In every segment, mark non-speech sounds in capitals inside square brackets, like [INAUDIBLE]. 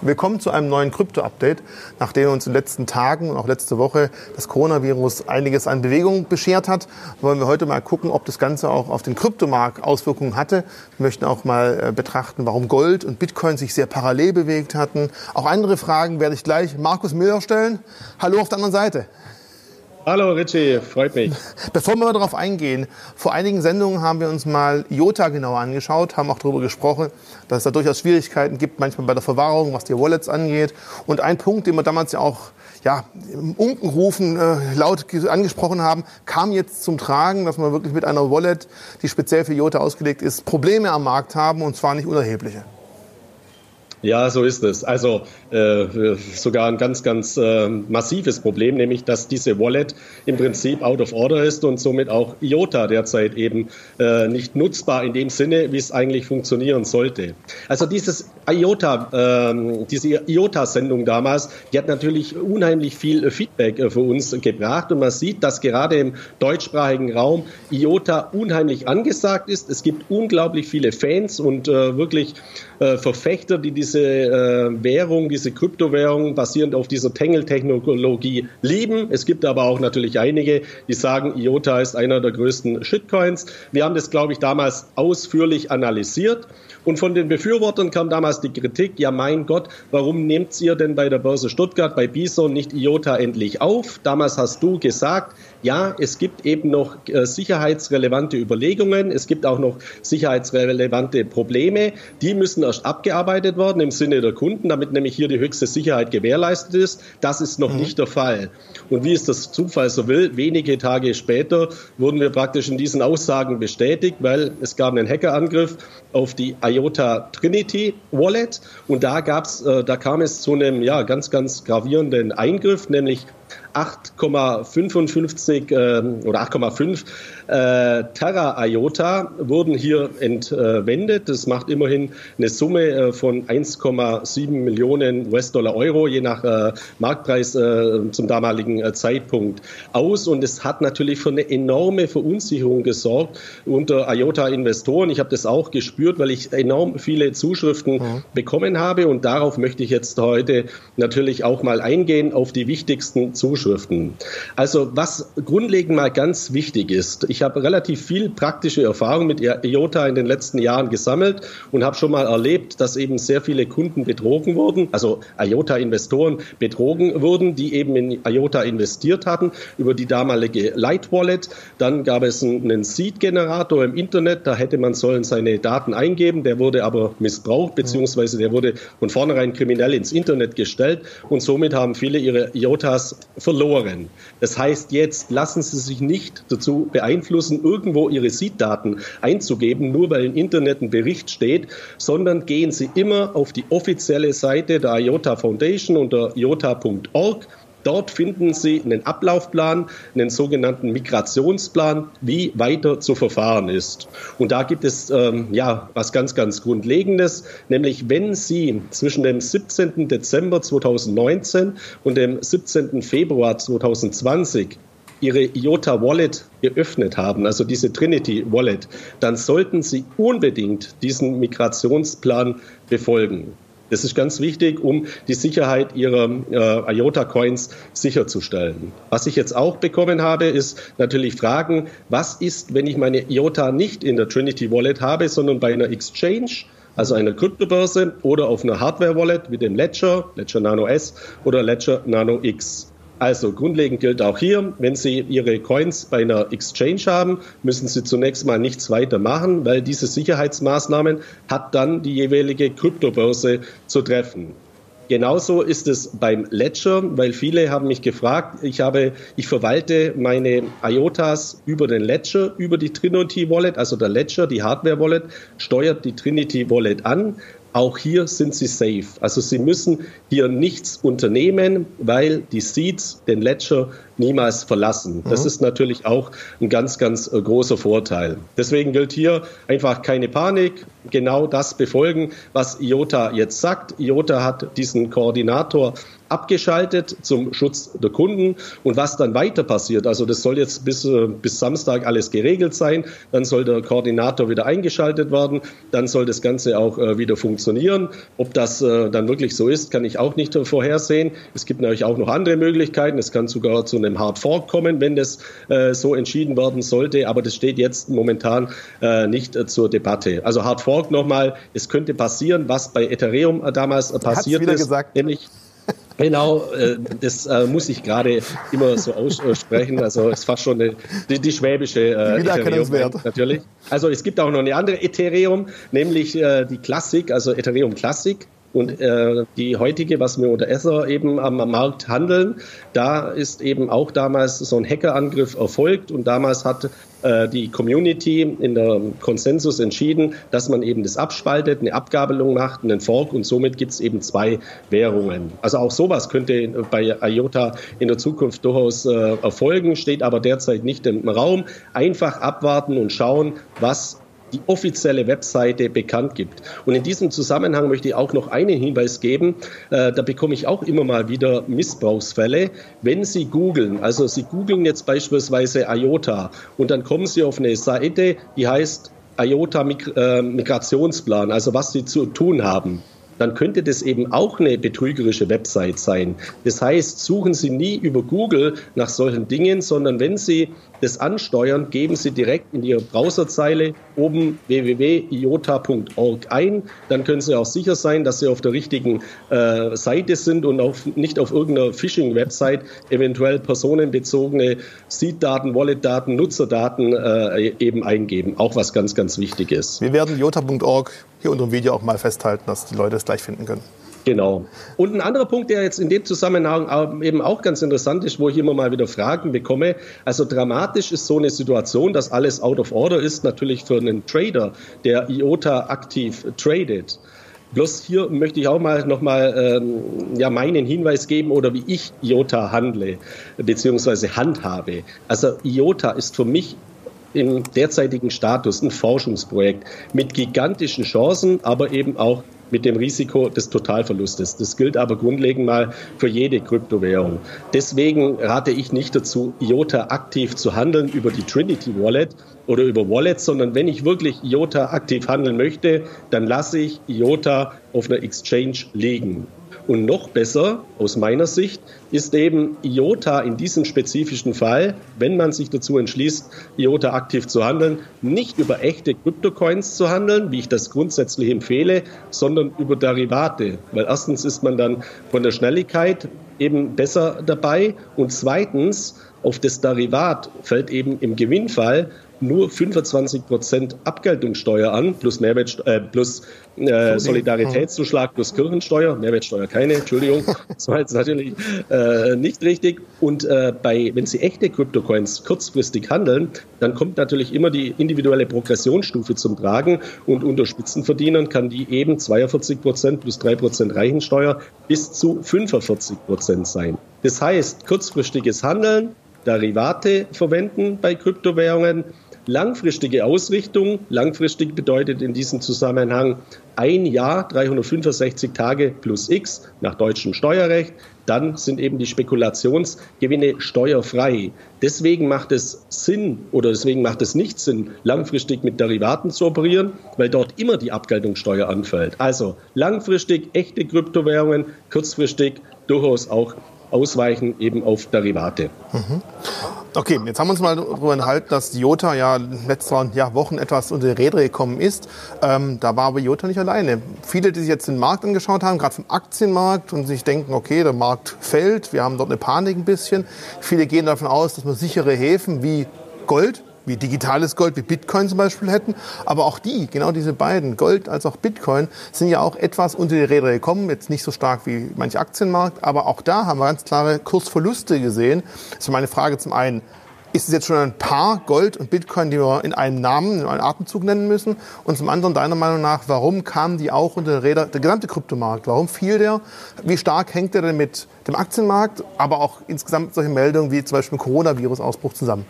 Willkommen zu einem neuen Krypto-Update. Nachdem uns in den letzten Tagen und auch letzte Woche das Coronavirus einiges an Bewegung beschert hat, wollen wir heute mal gucken, ob das Ganze auch auf den Kryptomarkt Auswirkungen hatte. Wir möchten auch mal äh, betrachten, warum Gold und Bitcoin sich sehr parallel bewegt hatten. Auch andere Fragen werde ich gleich Markus Müller stellen. Hallo auf der anderen Seite. Hallo Richie, freut mich. [LAUGHS] Bevor wir darauf eingehen, vor einigen Sendungen haben wir uns mal IOTA genauer angeschaut, haben auch darüber gesprochen, dass es da durchaus Schwierigkeiten gibt, manchmal bei der Verwahrung, was die Wallets angeht. Und ein Punkt, den wir damals ja auch ja, im Unkenrufen äh, laut angesprochen haben, kam jetzt zum Tragen, dass wir wirklich mit einer Wallet, die speziell für IOTA ausgelegt ist, Probleme am Markt haben und zwar nicht unerhebliche. Ja, so ist es. Also äh, sogar ein ganz, ganz äh, massives Problem, nämlich dass diese Wallet im Prinzip out of order ist und somit auch IOTA derzeit eben äh, nicht nutzbar in dem Sinne, wie es eigentlich funktionieren sollte. Also dieses IOTA, ähm, diese IOTA-Sendung damals, die hat natürlich unheimlich viel Feedback äh, für uns gebracht und man sieht, dass gerade im deutschsprachigen Raum IOTA unheimlich angesagt ist. Es gibt unglaublich viele Fans und äh, wirklich äh, Verfechter, die diese äh, Währung, diese Kryptowährung basierend auf dieser Tangle-Technologie lieben. Es gibt aber auch natürlich einige, die sagen, IOTA ist einer der größten Shitcoins. Wir haben das, glaube ich, damals ausführlich analysiert. Und von den Befürwortern kam damals die Kritik, ja mein Gott, warum nehmt ihr denn bei der Börse Stuttgart, bei Bison nicht IOTA endlich auf? Damals hast du gesagt, ja, es gibt eben noch äh, sicherheitsrelevante Überlegungen, es gibt auch noch sicherheitsrelevante Probleme, die müssen erst abgearbeitet werden im Sinne der Kunden, damit nämlich hier die höchste Sicherheit gewährleistet ist. Das ist noch mhm. nicht der Fall. Und wie es das Zufall so will, wenige Tage später wurden wir praktisch in diesen Aussagen bestätigt, weil es gab einen Hackerangriff auf die IOTA Trinity Wallet und da gab's, äh, da kam es zu einem ja ganz ganz gravierenden Eingriff, nämlich 8,55 äh, oder 8,5 äh, Terra IOTA wurden hier entwendet. Das macht immerhin eine Summe äh, von 1,7 Millionen US-Dollar Euro, je nach äh, Marktpreis äh, zum damaligen Zeitpunkt aus. Und es hat natürlich für eine enorme Verunsicherung gesorgt unter IOTA-Investoren. Ich habe das auch gespürt, weil ich enorm viele Zuschriften mhm. bekommen habe. Und darauf möchte ich jetzt heute natürlich auch mal eingehen, auf die wichtigsten Zuschriften. Also was grundlegend mal ganz wichtig ist, ich habe relativ viel praktische Erfahrung mit IOTA in den letzten Jahren gesammelt und habe schon mal erlebt, dass eben sehr viele Kunden betrogen wurden, also IOTA-Investoren betrogen wurden, die eben in IOTA investiert hatten über die damalige Light Wallet. Dann gab es einen Seed-Generator im Internet, da hätte man sollen seine Daten eingeben, der wurde aber missbraucht, beziehungsweise der wurde von vornherein kriminell ins Internet gestellt und somit haben viele ihre IOTAs verloren. Das heißt jetzt, lassen Sie sich nicht dazu beeinflussen, beeinflussen, irgendwo Ihre Seed-Daten einzugeben, nur weil im Internet ein Bericht steht, sondern gehen Sie immer auf die offizielle Seite der IOTA Foundation unter iota.org. Dort finden Sie einen Ablaufplan, einen sogenannten Migrationsplan, wie weiter zu verfahren ist. Und da gibt es ähm, ja was ganz, ganz Grundlegendes, nämlich wenn Sie zwischen dem 17. Dezember 2019 und dem 17. Februar 2020 Ihre IOTA Wallet geöffnet haben, also diese Trinity Wallet, dann sollten Sie unbedingt diesen Migrationsplan befolgen. Das ist ganz wichtig, um die Sicherheit Ihrer äh, IOTA-Coins sicherzustellen. Was ich jetzt auch bekommen habe, ist natürlich Fragen, was ist, wenn ich meine IOTA nicht in der Trinity Wallet habe, sondern bei einer Exchange? also einer Kryptobörse oder auf einer Hardware-Wallet wie dem Ledger, Ledger Nano S oder Ledger Nano X. Also grundlegend gilt auch hier, wenn Sie Ihre Coins bei einer Exchange haben, müssen Sie zunächst mal nichts weiter machen, weil diese Sicherheitsmaßnahmen hat dann die jeweilige Kryptobörse zu treffen. Genauso ist es beim Ledger, weil viele haben mich gefragt, ich habe, ich verwalte meine IOTAs über den Ledger, über die Trinity Wallet, also der Ledger, die Hardware Wallet, steuert die Trinity Wallet an. Auch hier sind sie safe. Also sie müssen hier nichts unternehmen, weil die Seeds den Ledger niemals verlassen. Das mhm. ist natürlich auch ein ganz, ganz äh, großer Vorteil. Deswegen gilt hier einfach keine Panik, genau das befolgen, was IOTA jetzt sagt. IOTA hat diesen Koordinator abgeschaltet zum Schutz der Kunden. Und was dann weiter passiert, also das soll jetzt bis, äh, bis Samstag alles geregelt sein, dann soll der Koordinator wieder eingeschaltet werden, dann soll das Ganze auch äh, wieder funktionieren. Ob das äh, dann wirklich so ist, kann ich auch nicht vorhersehen. Es gibt natürlich auch noch andere Möglichkeiten. Es kann sogar zu einem Hard Fork kommen, wenn das äh, so entschieden werden sollte. Aber das steht jetzt momentan nicht zur Debatte. Also Hard Fork nochmal, es könnte passieren, was bei Ethereum damals passiert ist, gesagt. nämlich Genau, äh, das äh, muss ich gerade immer so aussprechen. Also es ist fast schon eine, die, die schwäbische äh, Ethereum natürlich. Also es gibt auch noch eine andere Ethereum, nämlich äh, die Classic, also Ethereum Classic. Und äh, die heutige, was wir unter Ether eben am, am, Markt handeln, da ist eben auch damals so ein Hackerangriff erfolgt und damals hat äh, die Community in der Konsensus entschieden, dass man eben das abspaltet, eine Abgabelung macht, einen Fork und somit gibt es eben zwei Währungen. Also auch sowas könnte bei IOTA in der Zukunft durchaus äh, erfolgen, steht aber derzeit nicht im Raum. Einfach abwarten und schauen, was die offizielle Webseite bekannt gibt. Und in diesem Zusammenhang möchte ich auch noch einen Hinweis geben. Äh, da bekomme ich auch immer mal wieder Missbrauchsfälle. Wenn Sie googeln, also Sie googeln jetzt beispielsweise IOTA und dann kommen Sie auf eine Seite, die heißt IOTA äh, Migrationsplan, also was Sie zu tun haben dann könnte das eben auch eine betrügerische Website sein. Das heißt, suchen Sie nie über Google nach solchen Dingen, sondern wenn Sie das ansteuern, geben Sie direkt in Ihre Browserzeile oben www.iota.org ein. Dann können Sie auch sicher sein, dass Sie auf der richtigen äh, Seite sind und auf, nicht auf irgendeiner Phishing-Website eventuell personenbezogene Seed-Daten, Wallet-Daten, Nutzerdaten äh, eben eingeben. Auch was ganz, ganz wichtig ist. Wir werden iota.org hier unter dem Video auch mal festhalten, dass die Leute es gleich finden können. Genau. Und ein anderer Punkt, der jetzt in dem Zusammenhang eben auch ganz interessant ist, wo ich immer mal wieder Fragen bekomme. Also dramatisch ist so eine Situation, dass alles out of order ist, natürlich für einen Trader, der IOTA aktiv tradet. Bloß hier möchte ich auch mal nochmal ähm, ja, meinen Hinweis geben oder wie ich IOTA handle, beziehungsweise handhabe. Also IOTA ist für mich im derzeitigen Status ein Forschungsprojekt mit gigantischen Chancen, aber eben auch mit dem Risiko des Totalverlustes. Das gilt aber grundlegend mal für jede Kryptowährung. Deswegen rate ich nicht dazu, IOTA aktiv zu handeln über die Trinity Wallet oder über Wallets, sondern wenn ich wirklich IOTA aktiv handeln möchte, dann lasse ich IOTA auf einer Exchange liegen. Und noch besser, aus meiner Sicht, ist eben IOTA in diesem spezifischen Fall, wenn man sich dazu entschließt, IOTA aktiv zu handeln, nicht über echte Kryptocoins zu handeln, wie ich das grundsätzlich empfehle, sondern über Derivate. Weil erstens ist man dann von der Schnelligkeit eben besser dabei und zweitens auf das Derivat fällt eben im Gewinnfall nur 25 Prozent Abgeltungssteuer an, plus, Mehrwert, äh, plus äh, Solidaritätszuschlag plus Kirchensteuer, Mehrwertsteuer keine, Entschuldigung, [LAUGHS] das war jetzt natürlich äh, nicht richtig. Und äh, bei, wenn Sie echte Kryptocoins kurzfristig handeln, dann kommt natürlich immer die individuelle Progressionsstufe zum Tragen und unter Spitzenverdienern kann die eben 42 Prozent plus 3 Prozent Reichensteuer bis zu 45 Prozent sein. Das heißt, kurzfristiges Handeln, Derivate verwenden bei Kryptowährungen, Langfristige Ausrichtung, langfristig bedeutet in diesem Zusammenhang ein Jahr, 365 Tage plus X nach deutschem Steuerrecht. Dann sind eben die Spekulationsgewinne steuerfrei. Deswegen macht es Sinn oder deswegen macht es nicht Sinn, langfristig mit Derivaten zu operieren, weil dort immer die Abgeltungssteuer anfällt. Also langfristig echte Kryptowährungen, kurzfristig durchaus auch ausweichen eben auf Derivate. Mhm. Okay, jetzt haben wir uns mal darüber enthalten, dass Jota ja letzten ja, Wochen etwas unter die Räder gekommen ist. Ähm, da war aber Jota nicht alleine. Viele, die sich jetzt den Markt angeschaut haben, gerade vom Aktienmarkt und sich denken, okay, der Markt fällt, wir haben dort eine Panik ein bisschen. Viele gehen davon aus, dass wir sichere Häfen wie Gold wie digitales Gold, wie Bitcoin zum Beispiel hätten. Aber auch die, genau diese beiden, Gold als auch Bitcoin, sind ja auch etwas unter die Räder gekommen. Jetzt nicht so stark wie manch Aktienmarkt, aber auch da haben wir ganz klare Kursverluste gesehen. Das ist meine Frage zum einen. Ist es jetzt schon ein paar Gold und Bitcoin, die wir in einem Namen, in einem Atemzug nennen müssen? Und zum anderen deiner Meinung nach, warum kamen die auch unter die Räder, der gesamte Kryptomarkt? Warum fiel der? Wie stark hängt der denn mit dem Aktienmarkt, aber auch insgesamt solche Meldungen wie zum Beispiel Coronavirus-Ausbruch zusammen?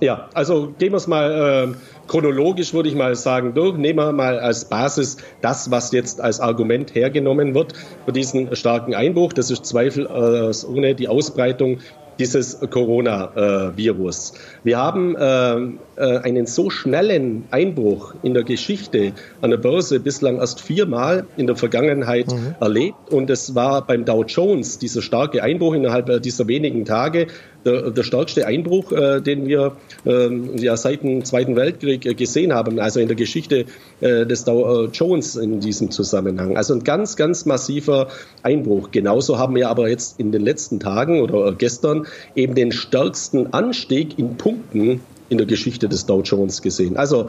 Ja, also gehen wir es mal äh, chronologisch, würde ich mal sagen, durch. Nehmen wir mal als Basis das, was jetzt als Argument hergenommen wird für diesen starken Einbruch. Das ist zweifelsohne äh, die Ausbreitung dieses Coronavirus. Wir haben äh, äh, einen so schnellen Einbruch in der Geschichte an der Börse bislang erst viermal in der Vergangenheit mhm. erlebt. Und es war beim Dow Jones dieser starke Einbruch innerhalb dieser wenigen Tage der, der stärkste Einbruch, äh, den wir äh, ja seit dem Zweiten Weltkrieg äh, gesehen haben, also in der Geschichte äh, des Dow Jones in diesem Zusammenhang. Also ein ganz, ganz massiver Einbruch. Genauso haben wir aber jetzt in den letzten Tagen oder gestern eben den stärksten Anstieg in Punkten in der Geschichte des Dow Jones gesehen. Also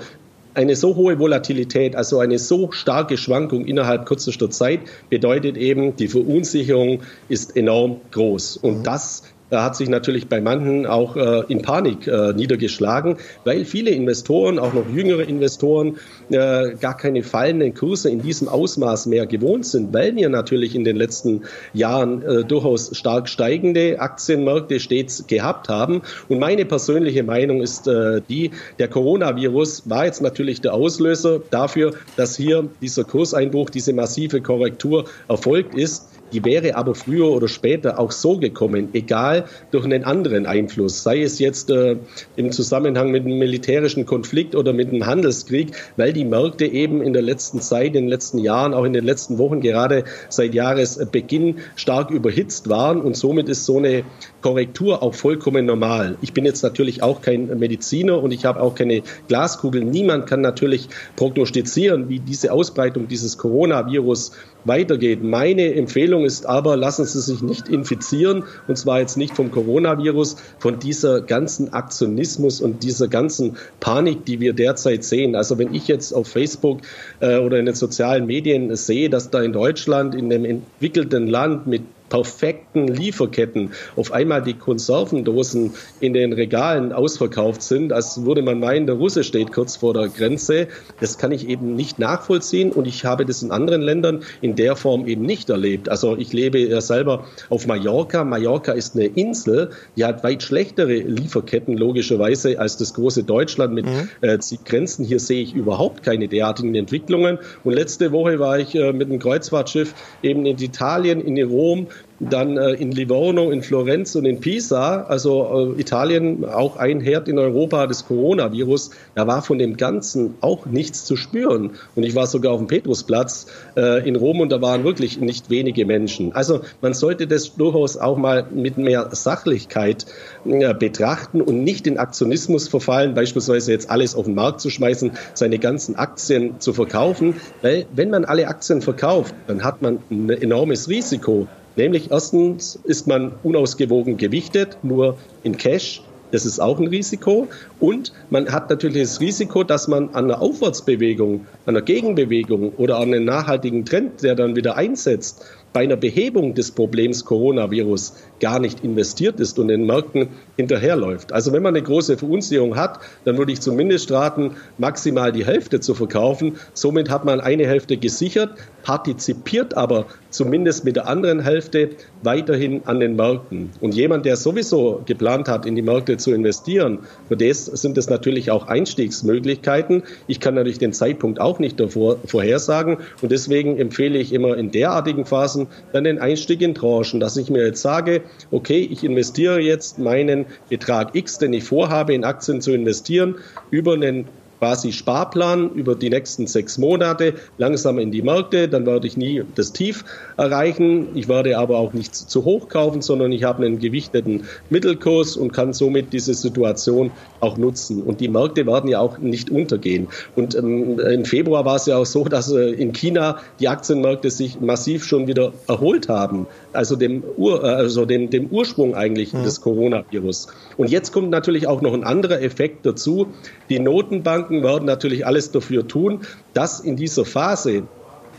eine so hohe Volatilität, also eine so starke Schwankung innerhalb kürzester Zeit bedeutet eben, die Verunsicherung ist enorm groß. Und mhm. das hat sich natürlich bei manchen auch äh, in Panik äh, niedergeschlagen, weil viele Investoren, auch noch jüngere Investoren, äh, gar keine fallenden Kurse in diesem Ausmaß mehr gewohnt sind, weil wir natürlich in den letzten Jahren äh, durchaus stark steigende Aktienmärkte stets gehabt haben. Und meine persönliche Meinung ist äh, die, der Coronavirus war jetzt natürlich der Auslöser dafür, dass hier dieser Kurseinbruch, diese massive Korrektur erfolgt ist. Die wäre aber früher oder später auch so gekommen, egal durch einen anderen Einfluss, sei es jetzt äh, im Zusammenhang mit einem militärischen Konflikt oder mit einem Handelskrieg, weil die Märkte eben in der letzten Zeit, in den letzten Jahren, auch in den letzten Wochen, gerade seit Jahresbeginn stark überhitzt waren und somit ist so eine Korrektur auch vollkommen normal. Ich bin jetzt natürlich auch kein Mediziner und ich habe auch keine Glaskugel. Niemand kann natürlich prognostizieren, wie diese Ausbreitung dieses Coronavirus weitergeht. Meine Empfehlung ist aber, lassen Sie sich nicht infizieren, und zwar jetzt nicht vom Coronavirus, von dieser ganzen Aktionismus und dieser ganzen Panik, die wir derzeit sehen. Also wenn ich jetzt auf Facebook äh, oder in den sozialen Medien sehe, dass da in Deutschland, in einem entwickelten Land mit perfekten Lieferketten auf einmal die Konservendosen in den Regalen ausverkauft sind, als würde man meinen, der Russe steht kurz vor der Grenze. Das kann ich eben nicht nachvollziehen und ich habe das in anderen Ländern in der Form eben nicht erlebt. Also ich lebe ja selber auf Mallorca. Mallorca ist eine Insel, die hat weit schlechtere Lieferketten logischerweise als das große Deutschland mit mhm. äh, Grenzen. Hier sehe ich überhaupt keine derartigen Entwicklungen. Und letzte Woche war ich äh, mit einem Kreuzfahrtschiff eben in Italien, in Rom dann äh, in Livorno, in Florenz und in Pisa, also äh, Italien auch ein Herd in Europa des Coronavirus, da war von dem Ganzen auch nichts zu spüren. Und ich war sogar auf dem Petrusplatz äh, in Rom und da waren wirklich nicht wenige Menschen. Also man sollte das durchaus auch mal mit mehr Sachlichkeit äh, betrachten und nicht in Aktionismus verfallen, beispielsweise jetzt alles auf den Markt zu schmeißen, seine ganzen Aktien zu verkaufen. Weil wenn man alle Aktien verkauft, dann hat man ein enormes Risiko. Nämlich erstens ist man unausgewogen gewichtet, nur in Cash. Das ist auch ein Risiko. Und man hat natürlich das Risiko, dass man an einer Aufwärtsbewegung, an einer Gegenbewegung oder an einem nachhaltigen Trend, der dann wieder einsetzt, bei einer Behebung des Problems Coronavirus gar nicht investiert ist und den Märkten hinterherläuft. Also wenn man eine große Verunsicherung hat, dann würde ich zumindest raten, maximal die Hälfte zu verkaufen. Somit hat man eine Hälfte gesichert, partizipiert aber zumindest mit der anderen Hälfte weiterhin an den Märkten. Und jemand, der sowieso geplant hat, in die Märkte zu investieren, für das sind es natürlich auch Einstiegsmöglichkeiten. Ich kann natürlich den Zeitpunkt auch nicht davor vorhersagen und deswegen empfehle ich immer in derartigen Phasen dann den Einstieg in Tranchen, dass ich mir jetzt sage, okay, ich investiere jetzt meinen Betrag X, den ich vorhabe, in Aktien zu investieren, über einen quasi Sparplan über die nächsten sechs Monate langsam in die Märkte. Dann werde ich nie das Tief erreichen. Ich werde aber auch nicht zu hoch kaufen, sondern ich habe einen gewichteten Mittelkurs und kann somit diese Situation auch nutzen. Und die Märkte werden ja auch nicht untergehen. Und ähm, im Februar war es ja auch so, dass äh, in China die Aktienmärkte sich massiv schon wieder erholt haben. Also dem, Ur, äh, also dem, dem Ursprung eigentlich mhm. des Coronavirus. Und jetzt kommt natürlich auch noch ein anderer Effekt dazu. Die Notenbanken Banken werden natürlich alles dafür tun, dass in dieser Phase,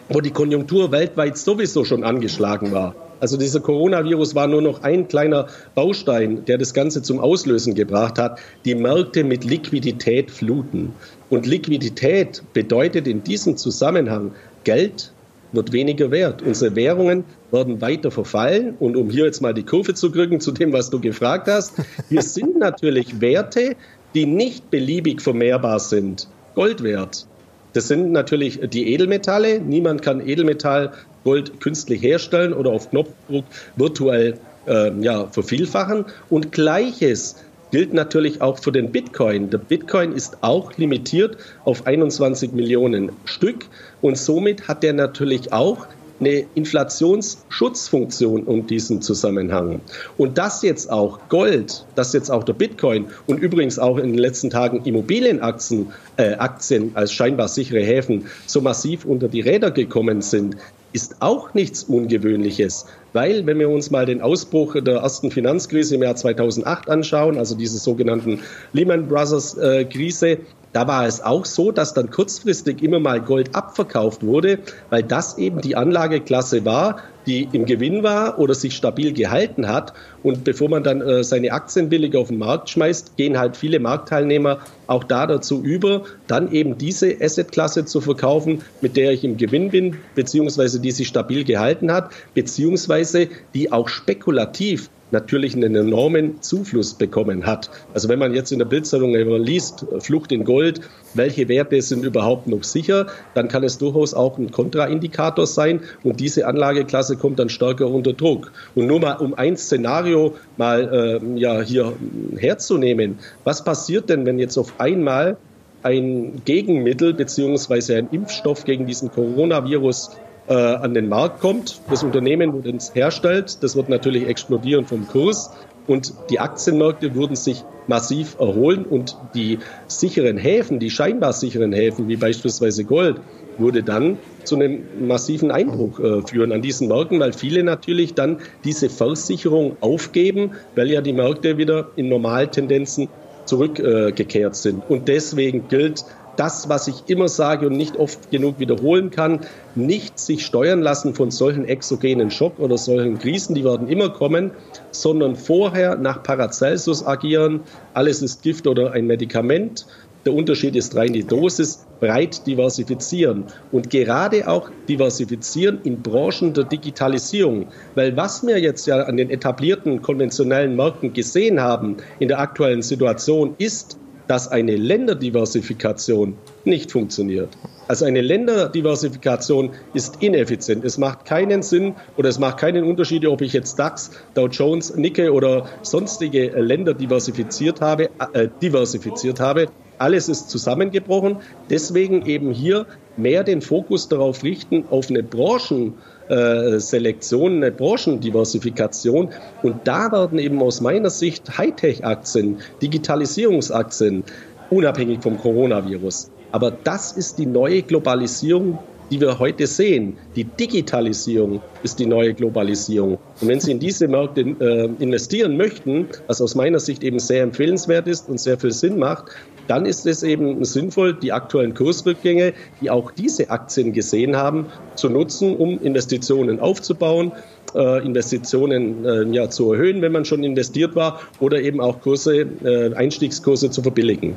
wo die Konjunktur weltweit sowieso schon angeschlagen war, also dieser Coronavirus war nur noch ein kleiner Baustein, der das Ganze zum Auslösen gebracht hat, die Märkte mit Liquidität fluten. Und Liquidität bedeutet in diesem Zusammenhang Geld wird weniger wert. Unsere Währungen werden weiter verfallen. Und um hier jetzt mal die Kurve zu kriegen zu dem, was du gefragt hast, hier sind natürlich Werte, die nicht beliebig vermehrbar sind, Gold wert. Das sind natürlich die Edelmetalle. Niemand kann Edelmetall Gold künstlich herstellen oder auf Knopfdruck virtuell äh, ja, vervielfachen. Und gleiches gilt natürlich auch für den Bitcoin. Der Bitcoin ist auch limitiert auf 21 Millionen Stück und somit hat er natürlich auch eine Inflationsschutzfunktion um diesen Zusammenhang. Und dass jetzt auch Gold, dass jetzt auch der Bitcoin und übrigens auch in den letzten Tagen Immobilienaktien äh, Aktien als scheinbar sichere Häfen so massiv unter die Räder gekommen sind, ist auch nichts Ungewöhnliches. Weil, wenn wir uns mal den Ausbruch der ersten Finanzkrise im Jahr 2008 anschauen, also diese sogenannten Lehman Brothers äh, Krise, da war es auch so, dass dann kurzfristig immer mal Gold abverkauft wurde, weil das eben die Anlageklasse war, die im Gewinn war oder sich stabil gehalten hat. Und bevor man dann äh, seine Aktien billig auf den Markt schmeißt, gehen halt viele Marktteilnehmer auch da dazu über, dann eben diese Assetklasse zu verkaufen, mit der ich im Gewinn bin, beziehungsweise die sich stabil gehalten hat, beziehungsweise die auch spekulativ natürlich einen enormen Zufluss bekommen hat. Also wenn man jetzt in der Bildzeitung liest, Flucht in Gold, welche Werte sind überhaupt noch sicher, dann kann es durchaus auch ein Kontraindikator sein und diese Anlageklasse kommt dann stärker unter Druck. Und nur mal um ein Szenario mal äh, ja, hier herzunehmen, was passiert denn, wenn jetzt auf einmal ein Gegenmittel beziehungsweise ein Impfstoff gegen diesen Coronavirus äh, an den Markt kommt. Das Unternehmen, das es herstellt, das wird natürlich explodieren vom Kurs und die Aktienmärkte würden sich massiv erholen und die sicheren Häfen, die scheinbar sicheren Häfen, wie beispielsweise Gold, würde dann zu einem massiven Einbruch äh, führen an diesen Märkten, weil viele natürlich dann diese Versicherung aufgeben, weil ja die Märkte wieder in Normaltendenzen zurückgekehrt äh, sind. Und deswegen gilt das, was ich immer sage und nicht oft genug wiederholen kann, nicht sich steuern lassen von solchen exogenen Schock oder solchen Krisen, die werden immer kommen, sondern vorher nach Paracelsus agieren. Alles ist Gift oder ein Medikament. Der Unterschied ist rein die Dosis, breit diversifizieren und gerade auch diversifizieren in Branchen der Digitalisierung. Weil was wir jetzt ja an den etablierten konventionellen Märkten gesehen haben in der aktuellen Situation ist, dass eine Länderdiversifikation nicht funktioniert. Also eine Länderdiversifikation ist ineffizient. Es macht keinen Sinn oder es macht keinen Unterschied, ob ich jetzt DAX, Dow Jones, Nikkei oder sonstige Länder diversifiziert habe, äh, diversifiziert habe. Alles ist zusammengebrochen. Deswegen eben hier mehr den Fokus darauf richten, auf eine Branchen, äh, Selektion, eine Branchendiversifikation. Und da werden eben aus meiner Sicht Hightech-Aktien, Digitalisierungsaktien, unabhängig vom Coronavirus. Aber das ist die neue Globalisierung, die wir heute sehen. Die Digitalisierung ist die neue Globalisierung. Und wenn Sie in diese Märkte äh, investieren möchten, was aus meiner Sicht eben sehr empfehlenswert ist und sehr viel Sinn macht, dann ist es eben sinnvoll, die aktuellen Kursrückgänge, die auch diese Aktien gesehen haben, zu nutzen, um Investitionen aufzubauen, äh, Investitionen äh, ja, zu erhöhen, wenn man schon investiert war, oder eben auch Kurse, äh, Einstiegskurse zu verbilligen.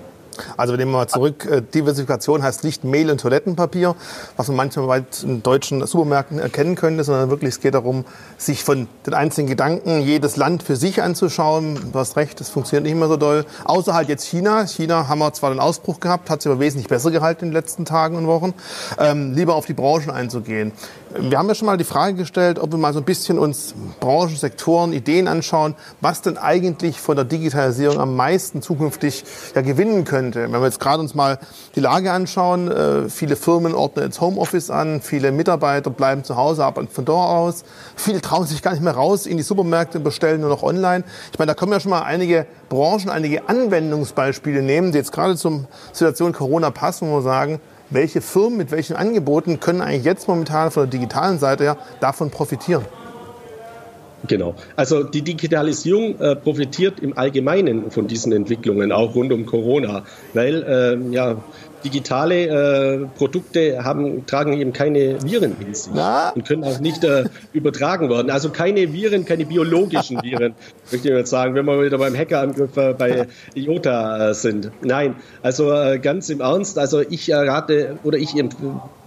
Also wir nehmen mal zurück, äh, Diversifikation heißt nicht Mehl und Toilettenpapier, was man manchmal bei in deutschen Supermärkten erkennen könnte, sondern wirklich es geht darum, sich von den einzelnen Gedanken jedes Land für sich anzuschauen. Du hast recht, das funktioniert nicht mehr so doll. Außer halt jetzt China. China haben wir zwar einen Ausbruch gehabt, hat sich aber wesentlich besser gehalten in den letzten Tagen und Wochen. Ähm, lieber auf die Branchen einzugehen. Wir haben ja schon mal die Frage gestellt, ob wir mal so ein bisschen uns Branchen, Sektoren, Ideen anschauen, was denn eigentlich von der Digitalisierung am meisten zukünftig ja, gewinnen könnte. Wenn wir jetzt gerade uns mal die Lage anschauen, äh, viele Firmen ordnen jetzt Homeoffice an, viele Mitarbeiter bleiben zu Hause, arbeiten von dort aus. Viele trauen sich gar nicht mehr raus in die Supermärkte bestellen nur noch online. Ich meine, da können wir schon mal einige Branchen, einige Anwendungsbeispiele nehmen, die jetzt gerade zur Situation Corona passen, wo wir sagen, welche Firmen mit welchen Angeboten können eigentlich jetzt momentan von der digitalen Seite her davon profitieren? Genau. Also die Digitalisierung äh, profitiert im Allgemeinen von diesen Entwicklungen, auch rund um Corona, weil äh, ja, digitale äh, Produkte haben, tragen eben keine Viren in sich Na? und können auch nicht äh, übertragen werden. Also keine Viren, keine biologischen Viren, [LAUGHS] möchte ich jetzt sagen, wenn wir wieder beim Hackerangriff äh, bei IOTA äh, sind. Nein, also ganz im Ernst, also ich rate oder ich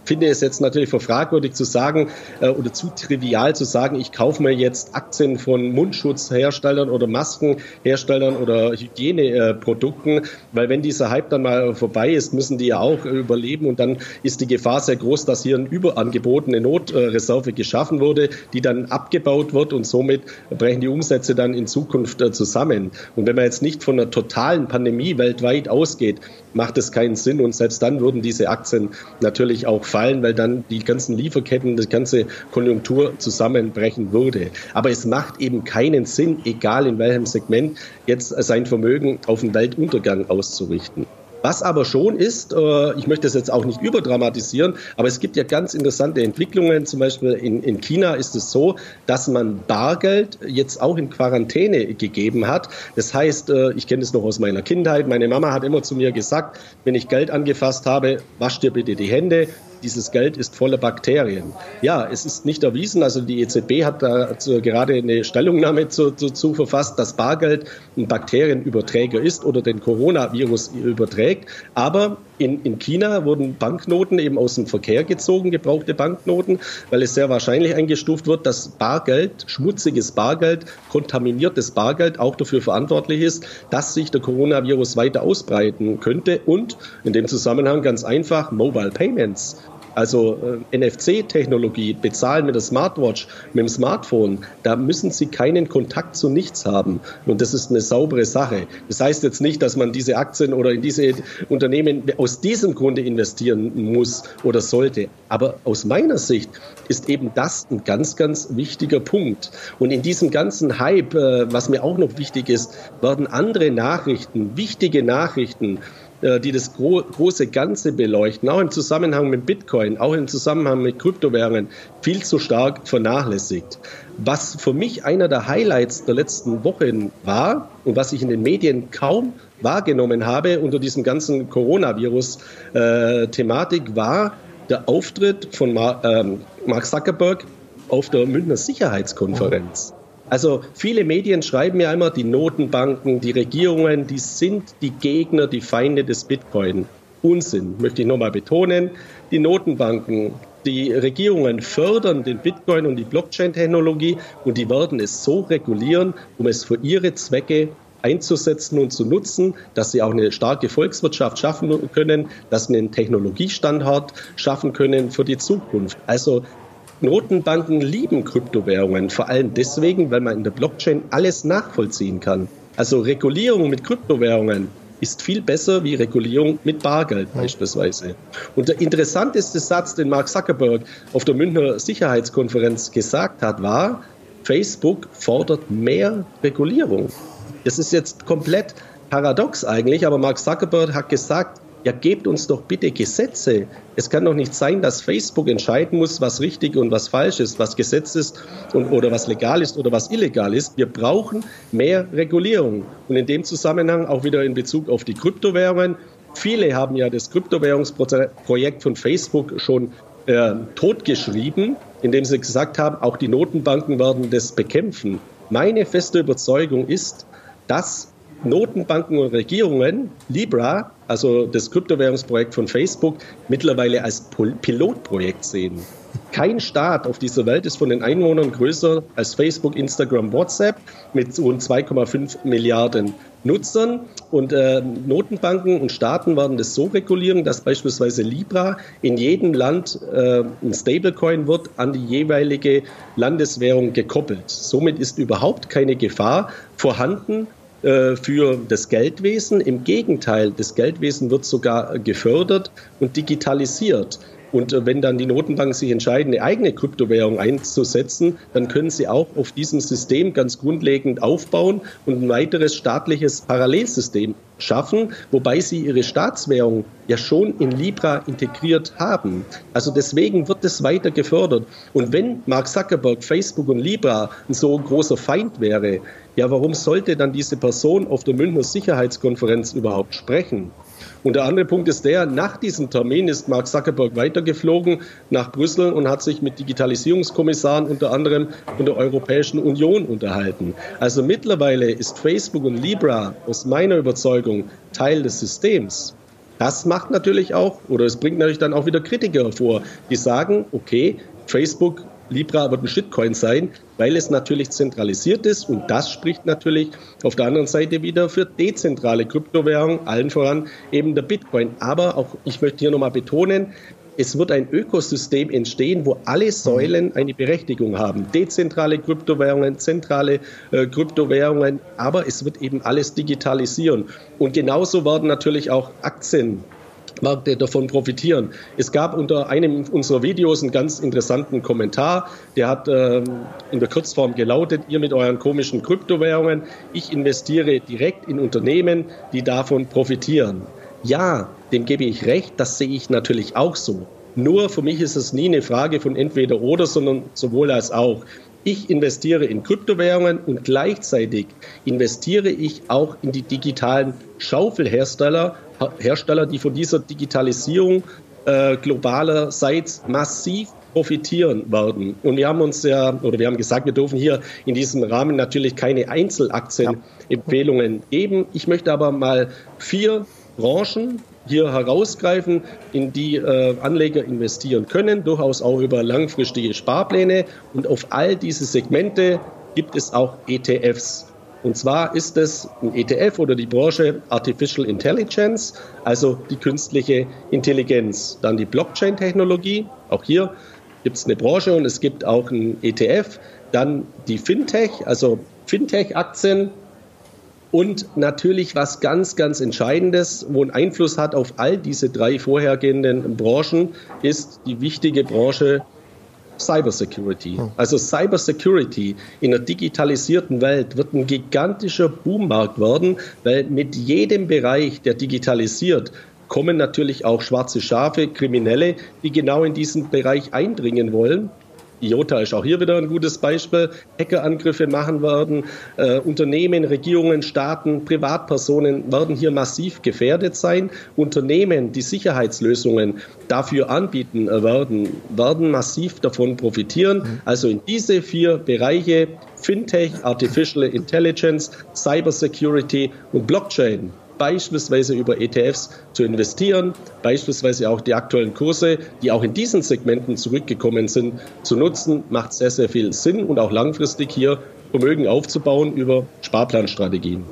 finde es jetzt natürlich für fragwürdig zu sagen äh, oder zu trivial zu sagen, ich kaufe mir jetzt Aktien von Mundschutzherstellern oder Maskenherstellern oder Hygieneprodukten, weil wenn dieser Hype dann mal vorbei ist, müssen die ja auch überleben und dann ist die Gefahr sehr groß, dass hier ein Überangebot, eine Notreserve geschaffen wurde, die dann abgebaut wird und somit brechen die Umsätze dann in Zukunft äh, zusammen. Und wenn man jetzt nicht von einer totalen Pandemie weltweit ausgeht, macht es keinen Sinn und selbst dann würden diese Aktien natürlich auch fallen, weil dann die ganzen Lieferketten, die ganze Konjunktur zusammenbrechen würde. Aber es macht eben keinen Sinn, egal in welchem Segment, jetzt sein Vermögen auf den Weltuntergang auszurichten. Was aber schon ist, äh, ich möchte es jetzt auch nicht überdramatisieren, aber es gibt ja ganz interessante Entwicklungen. Zum Beispiel in, in China ist es so, dass man Bargeld jetzt auch in Quarantäne gegeben hat. Das heißt, äh, ich kenne es noch aus meiner Kindheit. Meine Mama hat immer zu mir gesagt, wenn ich Geld angefasst habe, wasch dir bitte die Hände, dieses Geld ist voller Bakterien. Ja, es ist nicht erwiesen, also die EZB hat da gerade eine Stellungnahme dazu verfasst, dass Bargeld ein Bakterienüberträger ist oder den Coronavirus überträgt. Aber in, in China wurden Banknoten eben aus dem Verkehr gezogen, gebrauchte Banknoten, weil es sehr wahrscheinlich eingestuft wird, dass Bargeld, schmutziges Bargeld, kontaminiertes Bargeld auch dafür verantwortlich ist, dass sich der Coronavirus weiter ausbreiten könnte und in dem Zusammenhang ganz einfach Mobile Payments also äh, NFC-Technologie, bezahlen mit der Smartwatch, mit dem Smartphone, da müssen Sie keinen Kontakt zu nichts haben. Und das ist eine saubere Sache. Das heißt jetzt nicht, dass man diese Aktien oder in diese Unternehmen aus diesem Grunde investieren muss oder sollte. Aber aus meiner Sicht ist eben das ein ganz, ganz wichtiger Punkt. Und in diesem ganzen Hype, äh, was mir auch noch wichtig ist, werden andere Nachrichten, wichtige Nachrichten, die das gro große Ganze beleuchten, auch im Zusammenhang mit Bitcoin, auch im Zusammenhang mit Kryptowährungen, viel zu stark vernachlässigt. Was für mich einer der Highlights der letzten Wochen war und was ich in den Medien kaum wahrgenommen habe unter diesem ganzen Coronavirus-Thematik, äh, war der Auftritt von ähm, Mark Zuckerberg auf der Münchner Sicherheitskonferenz. Also viele Medien schreiben ja immer, die Notenbanken, die Regierungen, die sind die Gegner, die Feinde des Bitcoin. Unsinn, möchte ich nochmal betonen. Die Notenbanken, die Regierungen fördern den Bitcoin und die Blockchain-Technologie und die werden es so regulieren, um es für ihre Zwecke einzusetzen und zu nutzen, dass sie auch eine starke Volkswirtschaft schaffen können, dass sie einen Technologiestandort schaffen können für die Zukunft. Also Notenbanken lieben Kryptowährungen, vor allem deswegen, weil man in der Blockchain alles nachvollziehen kann. Also Regulierung mit Kryptowährungen ist viel besser wie Regulierung mit Bargeld beispielsweise. Und der interessanteste Satz, den Mark Zuckerberg auf der Münchner Sicherheitskonferenz gesagt hat, war, Facebook fordert mehr Regulierung. Das ist jetzt komplett paradox eigentlich, aber Mark Zuckerberg hat gesagt, ja, gebt uns doch bitte Gesetze. Es kann doch nicht sein, dass Facebook entscheiden muss, was richtig und was falsch ist, was Gesetz ist und, oder was legal ist oder was illegal ist. Wir brauchen mehr Regulierung. Und in dem Zusammenhang auch wieder in Bezug auf die Kryptowährungen. Viele haben ja das Kryptowährungsprojekt von Facebook schon äh, totgeschrieben, indem sie gesagt haben, auch die Notenbanken werden das bekämpfen. Meine feste Überzeugung ist, dass Notenbanken und Regierungen Libra, also das Kryptowährungsprojekt von Facebook, mittlerweile als Pilotprojekt sehen. Kein Staat auf dieser Welt ist von den Einwohnern größer als Facebook, Instagram, WhatsApp mit rund 2,5 Milliarden Nutzern. Und äh, Notenbanken und Staaten werden das so regulieren, dass beispielsweise Libra in jedem Land äh, ein Stablecoin wird an die jeweilige Landeswährung gekoppelt. Somit ist überhaupt keine Gefahr vorhanden, für das Geldwesen. Im Gegenteil, das Geldwesen wird sogar gefördert und digitalisiert. Und äh, wenn dann die Notenbanken sich entscheiden, eine eigene Kryptowährung einzusetzen, dann können sie auch auf diesem System ganz grundlegend aufbauen und ein weiteres staatliches Parallelsystem schaffen, wobei sie ihre Staatswährung ja schon in Libra integriert haben. Also deswegen wird es weiter gefördert. Und wenn Mark Zuckerberg, Facebook und Libra ein so großer Feind wäre, ja, warum sollte dann diese Person auf der Münchner Sicherheitskonferenz überhaupt sprechen? Und der andere Punkt ist der, nach diesem Termin ist Mark Zuckerberg weitergeflogen nach Brüssel und hat sich mit Digitalisierungskommissaren unter anderem von der Europäischen Union unterhalten. Also mittlerweile ist Facebook und Libra aus meiner Überzeugung Teil des Systems. Das macht natürlich auch, oder es bringt natürlich dann auch wieder Kritiker hervor, die sagen, okay, Facebook Libra wird ein Shitcoin sein, weil es natürlich zentralisiert ist und das spricht natürlich auf der anderen Seite wieder für dezentrale Kryptowährungen, allen voran eben der Bitcoin. Aber auch, ich möchte hier nochmal betonen, es wird ein Ökosystem entstehen, wo alle Säulen eine Berechtigung haben. Dezentrale Kryptowährungen, zentrale äh, Kryptowährungen, aber es wird eben alles digitalisieren. Und genauso werden natürlich auch Aktien Märkte davon profitieren. Es gab unter einem unserer Videos einen ganz interessanten Kommentar, der hat ähm, in der Kurzform gelautet, ihr mit euren komischen Kryptowährungen, ich investiere direkt in Unternehmen, die davon profitieren. Ja, dem gebe ich recht, das sehe ich natürlich auch so. Nur für mich ist es nie eine Frage von entweder oder, sondern sowohl als auch. Ich investiere in Kryptowährungen und gleichzeitig investiere ich auch in die digitalen Schaufelhersteller, Hersteller, die von dieser Digitalisierung äh, globalerseits massiv profitieren werden. Und wir haben uns ja, oder wir haben gesagt, wir dürfen hier in diesem Rahmen natürlich keine Einzelaktienempfehlungen geben. Ich möchte aber mal vier Branchen hier herausgreifen, in die äh, Anleger investieren können, durchaus auch über langfristige Sparpläne. Und auf all diese Segmente gibt es auch ETFs. Und zwar ist es ein ETF oder die Branche Artificial Intelligence, also die künstliche Intelligenz. Dann die Blockchain-Technologie, auch hier gibt es eine Branche und es gibt auch ein ETF. Dann die Fintech, also Fintech-Aktien, und natürlich was ganz, ganz Entscheidendes, wo einen Einfluss hat auf all diese drei vorhergehenden Branchen, ist die wichtige Branche Cybersecurity. Also Cybersecurity in der digitalisierten Welt wird ein gigantischer Boommarkt werden, weil mit jedem Bereich, der digitalisiert, kommen natürlich auch schwarze Schafe, Kriminelle, die genau in diesen Bereich eindringen wollen. IOTA ist auch hier wieder ein gutes Beispiel. Hackerangriffe machen werden. Äh, Unternehmen, Regierungen, Staaten, Privatpersonen werden hier massiv gefährdet sein. Unternehmen, die Sicherheitslösungen dafür anbieten äh, werden, werden massiv davon profitieren. Mhm. Also in diese vier Bereiche Fintech, Artificial Intelligence, Cybersecurity und Blockchain beispielsweise über ETFs zu investieren, beispielsweise auch die aktuellen Kurse, die auch in diesen Segmenten zurückgekommen sind, zu nutzen, macht sehr, sehr viel Sinn und auch langfristig hier Vermögen aufzubauen über Sparplanstrategien.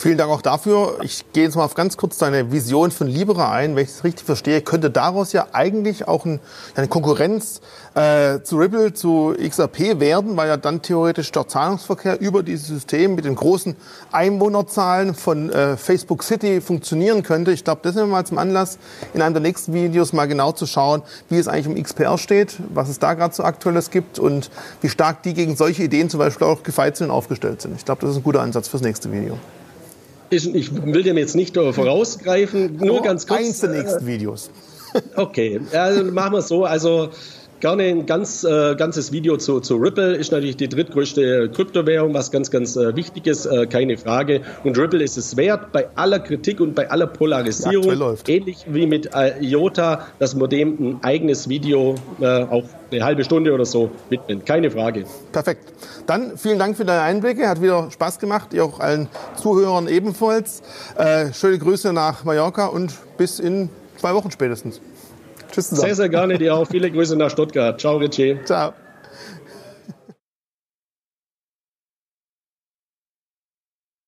Vielen Dank auch dafür. Ich gehe jetzt mal auf ganz kurz deine Vision von Libera ein. Wenn ich es richtig verstehe, könnte daraus ja eigentlich auch ein, eine Konkurrenz äh, zu Ripple, zu XRP werden, weil ja dann theoretisch der Zahlungsverkehr über dieses System mit den großen Einwohnerzahlen von äh, Facebook City funktionieren könnte. Ich glaube, das nehmen wir mal zum Anlass, in einem der nächsten Videos mal genau zu schauen, wie es eigentlich um XPR steht, was es da gerade so Aktuelles gibt und wie stark die gegen solche Ideen zum Beispiel auch gefeit sind und aufgestellt sind. Ich glaube, das ist ein guter Ansatz fürs nächste Video. Ich, ich will dem jetzt nicht vorausgreifen, nur oh, ganz kurz. Eins der nächsten Videos. Okay, also machen wir es so. Also gerne ein ganz, äh, ganzes Video zu, zu Ripple. Ist natürlich die drittgrößte Kryptowährung, was ganz, ganz äh, wichtig ist, äh, keine Frage. Und Ripple ist es wert, bei aller Kritik und bei aller Polarisierung, ähnlich wie mit IOTA, dass man dem ein eigenes Video äh, auch eine halbe Stunde oder so widmen. Keine Frage. Perfekt. Dann vielen Dank für deine Einblicke. Hat wieder Spaß gemacht. Ihr auch allen Zuhörern ebenfalls. Äh, schöne Grüße nach Mallorca und bis in zwei Wochen spätestens. Tschüss zusammen. Sehr, sehr gerne dir auch. Viele Grüße nach Stuttgart. Ciao, Richie. Ciao.